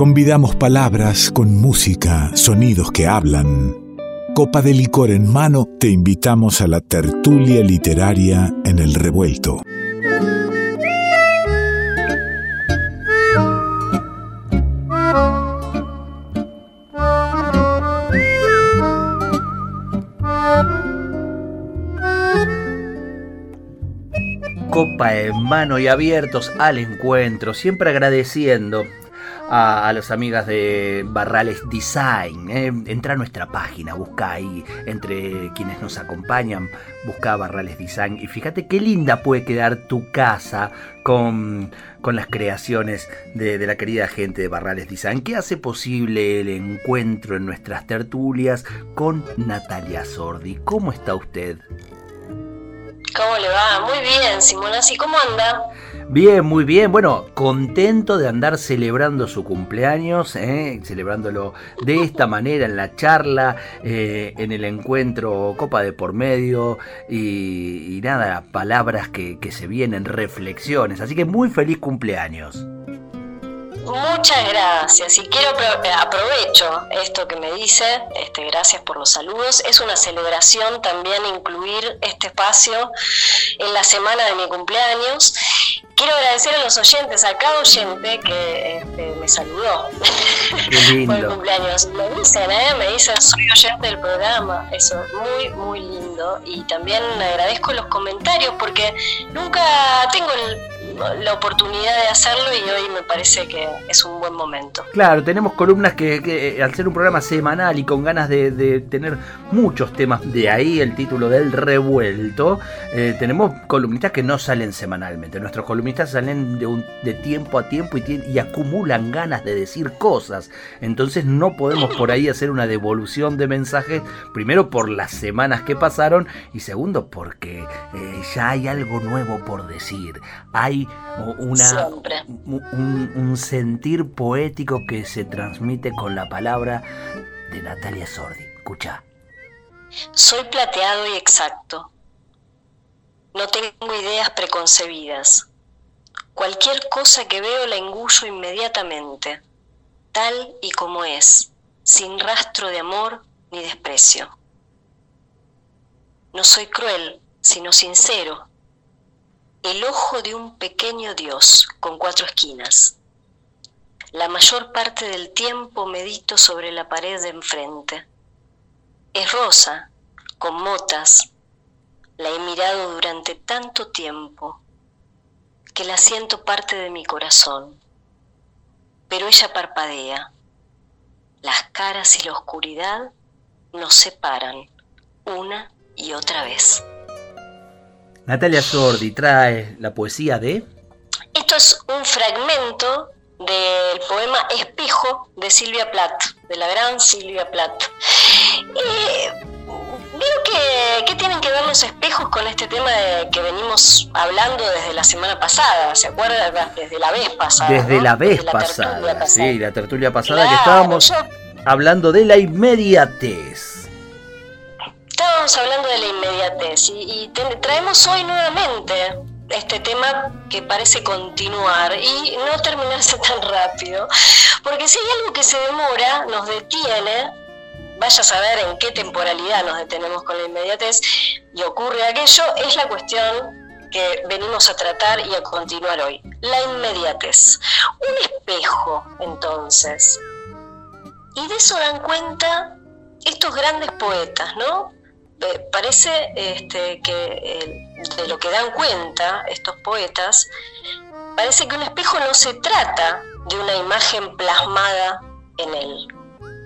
Convidamos palabras con música, sonidos que hablan. Copa de licor en mano, te invitamos a la tertulia literaria en el revuelto. Copa en mano y abiertos al encuentro, siempre agradeciendo a, las amigas de Barrales Design. ¿eh? Entra a nuestra página, busca ahí entre quienes nos acompañan, busca Barrales Design y fíjate qué linda puede quedar tu casa con, con las creaciones de, la querida gente de Barrales Design, que hace posible el encuentro en nuestras tertulias con Natalia Sordi. ¿Cómo está usted? ¿Cómo le va? Muy bien, Simonazzi, ¿cómo anda? Bien, muy bien. Bueno, contento de andar celebrando su cumpleaños, ¿eh? celebrándolo de esta manera en la charla, eh, en el encuentro Copa de por medio y, nada, palabras que, que se vienen, reflexiones. Así que muy feliz cumpleaños. Muchas gracias y quiero aprovecho esto que me dice, este, gracias por los saludos. Es una celebración también incluir este espacio en la semana de mi cumpleaños. Quiero agradecer a los oyentes, a cada oyente que este, me saludó por el cumpleaños. Me dicen, ¿eh? me dicen, soy oyente del programa. Eso es muy, muy lindo. Y también agradezco los comentarios porque nunca tengo el la oportunidad de hacerlo y hoy me parece que es un buen momento. Claro, tenemos columnas que, eh, al ser un programa semanal y con ganas de, tener muchos temas, de ahí el título del revuelto, eh, tenemos columnistas que no salen semanalmente. Nuestros columnistas salen de, tiempo a tiempo y, y acumulan ganas de decir cosas. Entonces no podemos por ahí hacer una devolución de mensajes, primero por las semanas que pasaron y segundo porque eh, ya hay algo nuevo por decir. Hay una, un, sentir poético que se transmite con la palabra de Natalia Sordi. Escucha. Soy plateado y exacto. No tengo ideas preconcebidas. Cualquier cosa que veo la engullo inmediatamente, tal y como es, sin rastro de amor ni desprecio. No soy cruel, sino sincero el ojo de un pequeño Dios con cuatro esquinas. La mayor parte del tiempo medito sobre la pared de enfrente. Es rosa, con motas. La he mirado durante tanto tiempo que la siento parte de mi corazón. Pero ella parpadea. Las caras y la oscuridad nos separan una y otra vez. Natalia Sordi trae la poesía de... Esto es un fragmento del poema Espejo de Silvia Plath, de la gran Silvia Plath. Eh, que, ¿qué tienen que ver los espejos con este tema de que venimos hablando desde la semana pasada? ¿Se acuerdan? Desde la vez pasada. Desde la vez pasada, sí, la tertulia pasada que estábamos hablando de la inmediatez estábamos hablando de la inmediatez y, traemos hoy nuevamente este tema que parece continuar y no terminarse tan rápido, porque si hay algo que se demora, nos detiene, vaya a saber en qué temporalidad nos detenemos con la inmediatez y ocurre aquello, es la cuestión que venimos a tratar y a continuar hoy, la inmediatez. Un espejo, entonces. Y de eso dan cuenta estos grandes poetas, ¿no? Parece este, que de lo que dan cuenta estos poetas, parece que un espejo no se trata de una imagen plasmada en él.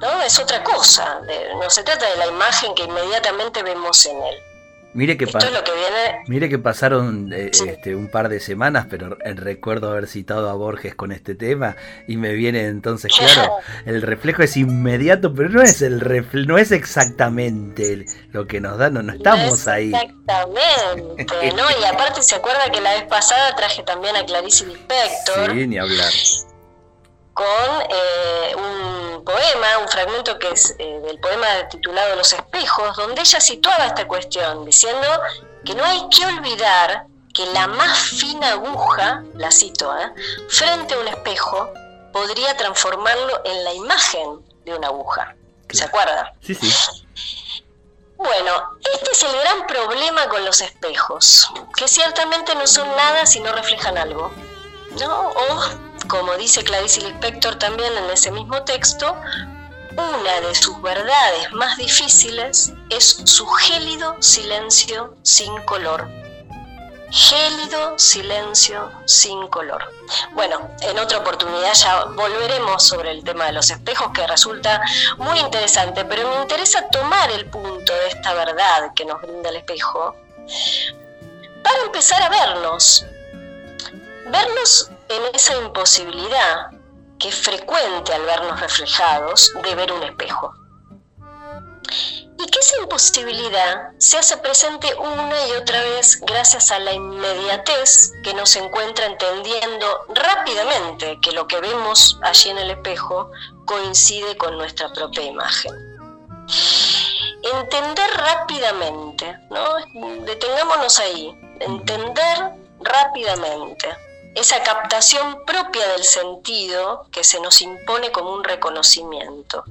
¿no? Es otra cosa, no se trata de la imagen que inmediatamente vemos en él. Mire que, Mire que pasaron eh, este, un par de semanas, pero recuerdo haber citado a Borges con este tema y me viene entonces claro, el reflejo es inmediato, pero no es el no es exactamente lo que nos da, no, no estamos ahí. Exactamente, ¿no? Y aparte se acuerda que la vez pasada traje también a Clarice Lispector. Sí, ni hablar con eh, un poema, un fragmento que es eh, del poema titulado Los espejos, donde ella situaba esta cuestión, diciendo que no hay que olvidar que la más fina aguja, la cito, ¿eh? frente a un espejo, podría transformarlo en la imagen de una aguja. ¿Se acuerda? Sí, sí. Bueno, este es el gran problema con los espejos, que ciertamente no son nada si no reflejan algo. ¿no? O, como dice Clarice Lispector también en ese mismo texto, una de sus verdades más difíciles es su gélido silencio sin color gélido silencio sin color. Bueno, en otra oportunidad ya volveremos sobre el tema de los espejos que resulta muy interesante, pero me interesa tomar el punto de esta verdad que nos brinda el espejo para empezar a vernos, vernos en esa imposibilidad que es frecuente al vernos reflejados de ver un espejo y que esa imposibilidad se hace presente una y otra vez gracias a la inmediatez que nos encuentra entendiendo rápidamente que lo que vemos allí en el espejo coincide con nuestra propia imagen. Entender rápidamente, ¿no? Detengámonos ahí, entender rápidamente esa captación propia del sentido que se nos impone como un reconocimiento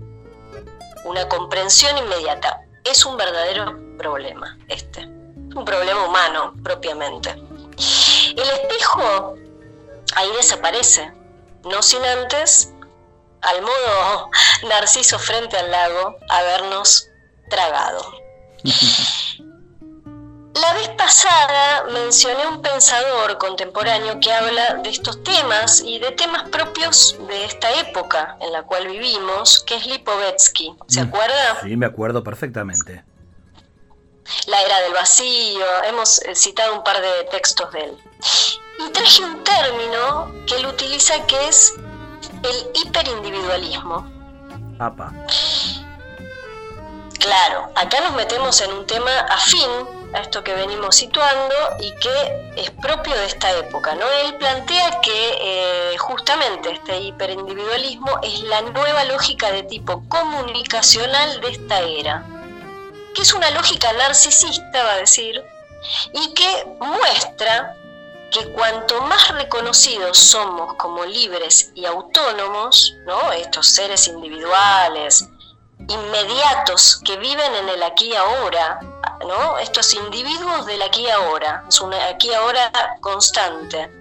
una comprensión inmediata. Es un verdadero problema este, un problema humano propiamente. El espejo ahí desaparece, no sin antes, al modo Narciso frente al lago, habernos tragado. La vez pasada mencioné un pensador contemporáneo que habla de estos temas y de temas propios de esta época en la cual vivimos, que es Lipovetsky. ¿Se mm. acuerda? Sí, me acuerdo perfectamente. La era del vacío, hemos eh, citado un par de textos de él. Y traje un término que él utiliza que es el hiperindividualismo. Apa. Claro, acá nos metemos en un tema afín a esto que venimos situando y que es propio de esta época. ¿no? Él plantea que eh, justamente este hiperindividualismo es la nueva lógica de tipo comunicacional de esta era, que es una lógica narcisista, va a decir, y que muestra que cuanto más reconocidos somos como libres y autónomos, ¿no? estos seres individuales, inmediatos que viven en el aquí y ahora, ¿no? Estos individuos del aquí y ahora, es un aquí y ahora constante,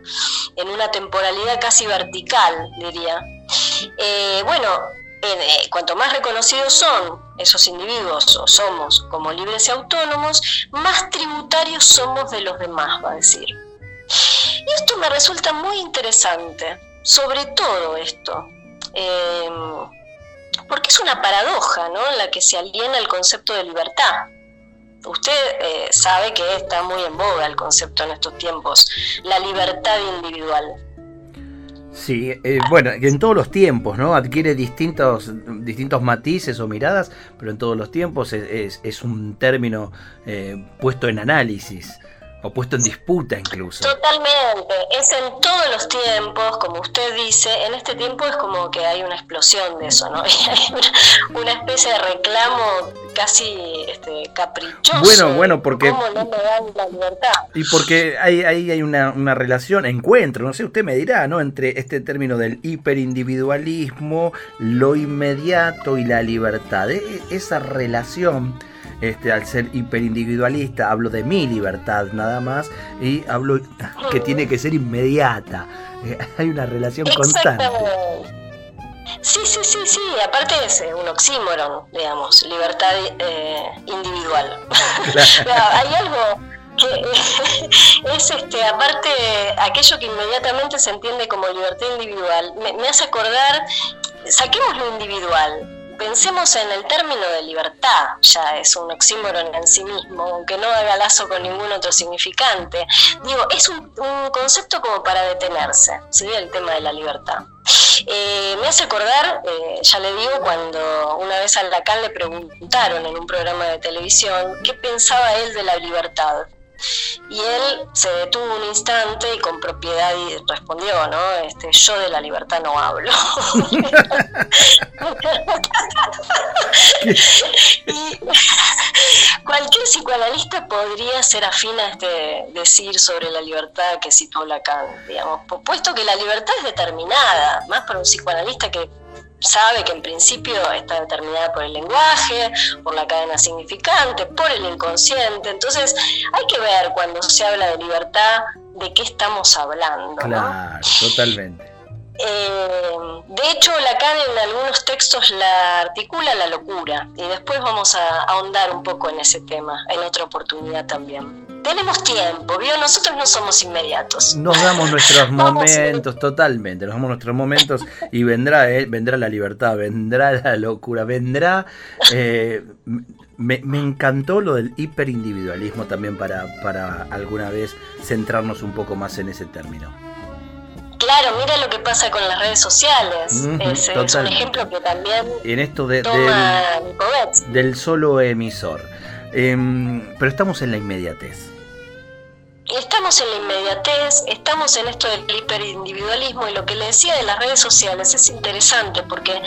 en una temporalidad casi vertical, diría. Eh, bueno, eh, cuanto más reconocidos son esos individuos o somos como libres y autónomos, más tributarios somos de los demás, va a decir. Y esto me resulta muy interesante, sobre todo esto. Eh, porque es una paradoja ¿no? en la que se aliena el concepto de libertad. Usted eh, sabe que está muy en boga el concepto en estos tiempos, la libertad individual. Sí, eh, bueno, en todos los tiempos, ¿no? Adquiere distintos, distintos matices o miradas, pero en todos los tiempos es, un término eh, puesto en análisis o puesto en disputa incluso. Totalmente, es en todos los tiempos, como usted dice, en este tiempo es como que hay una explosión de eso, ¿no? hay una, especie de reclamo casi este, caprichoso. Bueno, bueno, porque... ¿Cómo no me dan la libertad? Y porque ahí hay, hay una, una, relación, encuentro, no sé, usted me dirá, ¿no? Entre este término del hiperindividualismo, lo inmediato y la libertad. E, esa relación este, al ser hiperindividualista, hablo de mi libertad nada más y hablo que tiene que ser inmediata. Eh, hay una relación constante. Sí, sí, sí, sí, aparte es eh, un oxímoron, digamos, libertad eh, individual. hay algo que es este, aparte aquello que inmediatamente se entiende como libertad individual, me, me hace acordar, saquemos lo individual, pensemos en el término de libertad, ya es un oxímoron en sí mismo, aunque no haga lazo con ningún otro significante. Digo, es un, concepto como para detenerse, ¿sí? El tema de la libertad. Eh, me hace acordar, eh, ya le digo, cuando una vez al Lacan le preguntaron en un programa de televisión qué pensaba él de la libertad. Y él se detuvo un instante y con propiedad respondió, ¿no? Este, yo de la libertad no hablo. y cualquier psicoanalista podría ser afín a este decir sobre la libertad que citó Lacan, digamos, puesto que la libertad es determinada, más para un psicoanalista que sabe que en principio está determinada por el lenguaje, por la cadena significante, por el inconsciente. Entonces, hay que ver cuando se habla de libertad de qué estamos hablando. Claro, totalmente. Eh, de hecho, Lacan en algunos textos la articula la locura y después vamos a ahondar un poco en ese tema en otra oportunidad también. Tenemos tiempo, ¿vio? Nosotros no somos inmediatos. Nos damos nuestros momentos, totalmente, nos damos nuestros momentos y vendrá, eh, vendrá la libertad, vendrá la locura, vendrá... Eh, me, me, encantó lo del hiperindividualismo también para, para alguna vez centrarnos un poco más en ese término. Claro, mira lo que pasa con las redes sociales. es, un ejemplo que también en esto de, del, del, solo emisor. Em, pero estamos en la inmediatez. Estamos en la inmediatez, estamos en esto del hiperindividualismo y lo que le decía de las redes sociales es interesante porque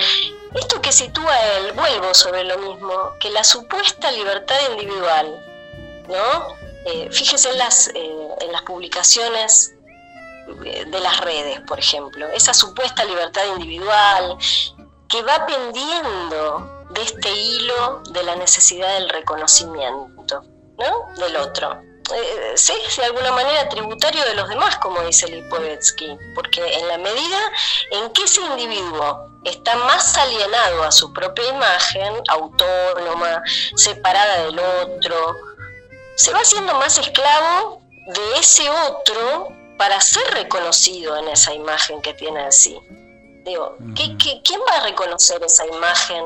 esto que sitúa él, vuelvo sobre lo mismo, que la supuesta libertad individual, ¿no? Eh, fíjese en las, eh, en las publicaciones de las redes, por ejemplo, esa supuesta libertad individual que va pendiendo de este hilo de la necesidad del reconocimiento ¿no? del otro. Eh, es de alguna manera tributario de los demás, como dice Lipovetsky, porque en la medida en que ese individuo está más alienado a su propia imagen, autónoma, separada del otro, se va haciendo más esclavo de ese otro para ser reconocido en esa imagen que tiene de sí. Digo, quién va a reconocer esa imagen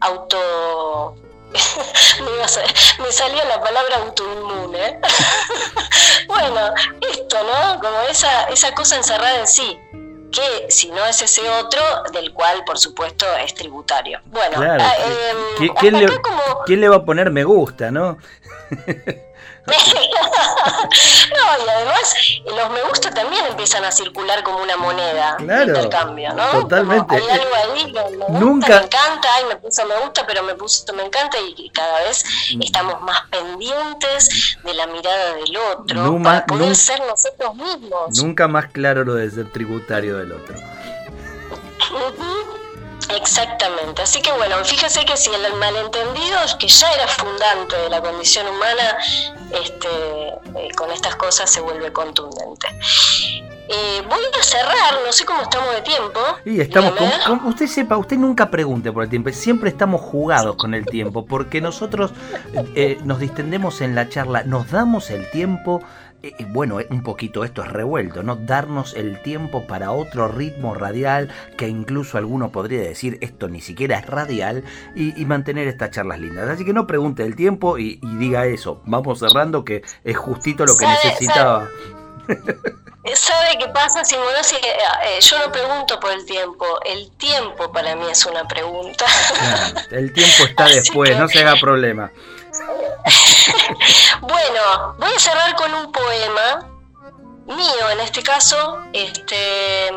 auto... me, salió la palabra autoinmune. bueno, esto, ¿no? Como esa, esa cosa encerrada en sí, que si no es ese otro, del cual por supuesto es tributario. Bueno, ah, em, ¿Quién, le, ¿quién le va a poner me gusta, no? no, y además los me gusta también empiezan a circular como una moneda de intercambio, ¿no? Totalmente. hay algo ahí que me Nunca... me encanta, ay, me puso me gusta, pero me puso me encanta y cada vez mm. estamos más pendientes de la mirada del otro para poder ser nosotros mismos. Nunca más claro lo de ser tributario del otro. Exactamente, así que bueno, fíjese que si el malentendido, que ya era fundante de la condición humana, este, eh, con estas cosas se vuelve contundente. Eh, voy a cerrar, no sé cómo estamos de tiempo. Y estamos con, usted sepa, usted nunca pregunte por el tiempo, siempre estamos jugados con el tiempo, porque nosotros eh, nos distendemos en la charla, nos damos el tiempo eh, eh, bueno, un poquito esto es revuelto, ¿no? Darnos el tiempo para otro ritmo radial, que incluso alguno podría decir esto ni siquiera es radial, y, mantener estas charlas lindas. Así que no pregunte el tiempo y, diga eso. Vamos cerrando que es justito lo que necesitaba. ¿Sabe qué pasa, Simonosi? Eh, yo no pregunto por el tiempo, el tiempo para mí es una pregunta. el tiempo está después, no se haga problema. bueno, voy a cerrar con un poema mío en este caso, este,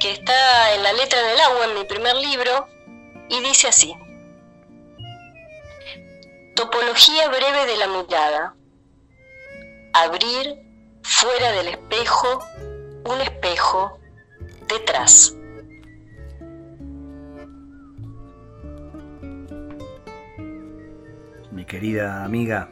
que está en la letra en el agua, en mi primer libro, y dice así. Topología breve de la mirada. Abrir fuera del espejo un espejo detrás. mi querida amiga,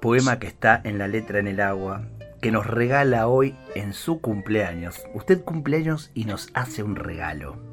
poema que está en la letra en el agua, que nos regala hoy en su cumpleaños. Usted cumpleaños y nos hace un regalo.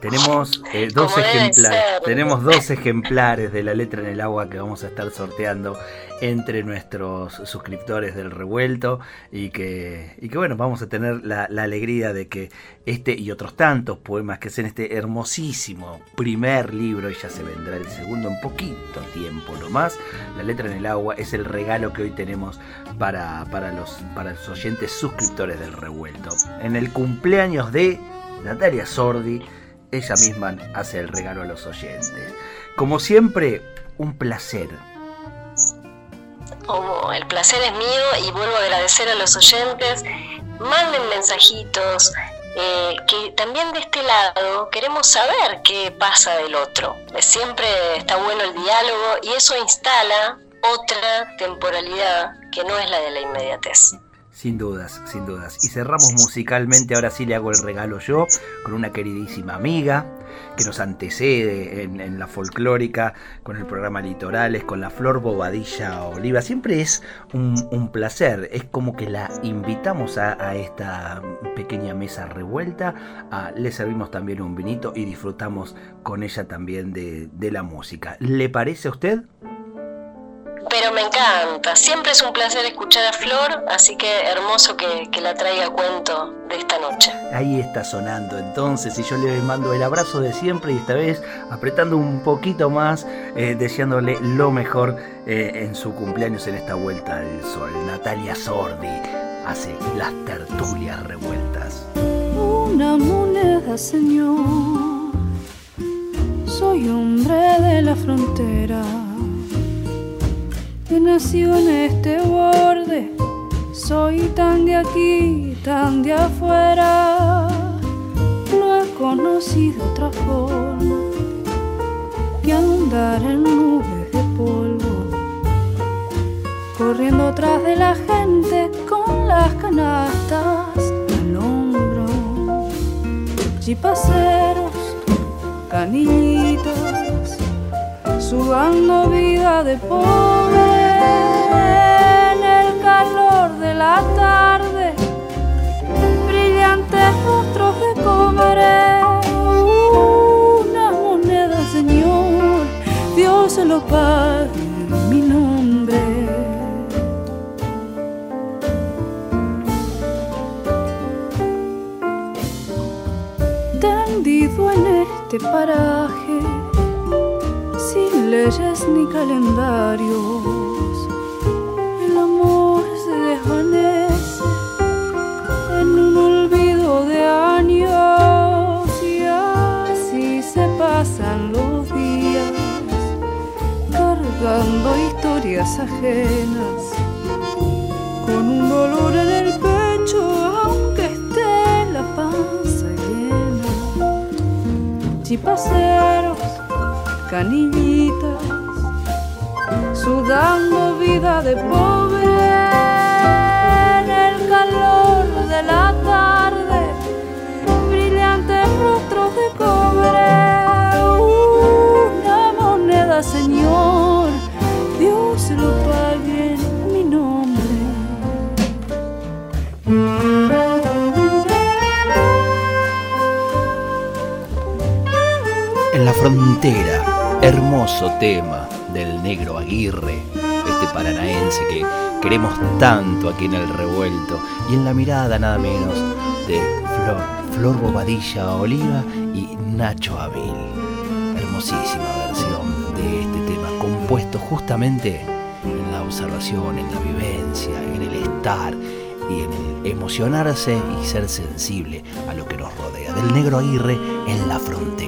Tenemos eh, dos ejemplares, tenemos dos ejemplares de la letra en el agua que vamos a estar sorteando entre nuestros suscriptores del revuelto y que, y que bueno, vamos a tener la, alegría de que este y otros tantos poemas que es en este hermosísimo primer libro, y ya se vendrá el segundo en poquito tiempo nomás, la letra en el agua es el regalo que hoy tenemos para, para, los, para los oyentes suscriptores del revuelto. En el cumpleaños de Natalia Sordi, ella misma hace el regalo a los oyentes. Como siempre, un placer el placer es mío y vuelvo a agradecer a los oyentes. Manden mensajitos, eh, que también de este lado queremos saber qué pasa del otro. Siempre está bueno el diálogo y eso instala otra temporalidad que no es la de la inmediatez. Sin dudas, sin dudas. Y cerramos musicalmente, ahora sí le hago el regalo yo, con una queridísima amiga que nos antecede en, la folclórica, con el programa Litorales, con la Flor Bobadilla Oliva. Siempre es un, placer, es como que la invitamos a, esta pequeña mesa revuelta, le servimos también un vinito y disfrutamos con ella también de, la música. ¿Le parece a usted? Pero me encanta, siempre es un placer escuchar a Flor, así que hermoso que, la traiga cuento de esta noche. Ahí está sonando entonces y yo le mando el abrazo de siempre y esta vez apretando un poquito más, eh, deseándole lo mejor eh, en su cumpleaños en esta vuelta al sol. Natalia Sordi hace las tertulias revueltas. Una moneda, señor, soy hombre de la frontera que nació en este borde. Soy tan de aquí, tan de afuera. No he conocido otra forma que andar en nubes de polvo. Corriendo tras de la gente con las canastas al hombro. Chipaceros, canillitas, sudando vida de pobre la tarde, brillantes rostros de una moneda, Señor, Dios se lo pague mi nombre. Tendido en este paraje, sin leyes ni calendario en un olvido de años y así se pasan los días cargando historias ajenas con un dolor en el pecho aunque esté la panza llena. Chipaceros canillitas sudando vida de pobre frontera, hermoso tema del negro Aguirre, este paranaense que queremos tanto aquí en el revuelto y en la mirada nada menos de Flor, Flor Bobadilla Oliva y Nacho Avil. Hermosísima versión de este tema, compuesto justamente en la observación, en la vivencia, en el estar y en el emocionarse y ser sensible a lo que nos rodea. Del negro Aguirre en la frontera.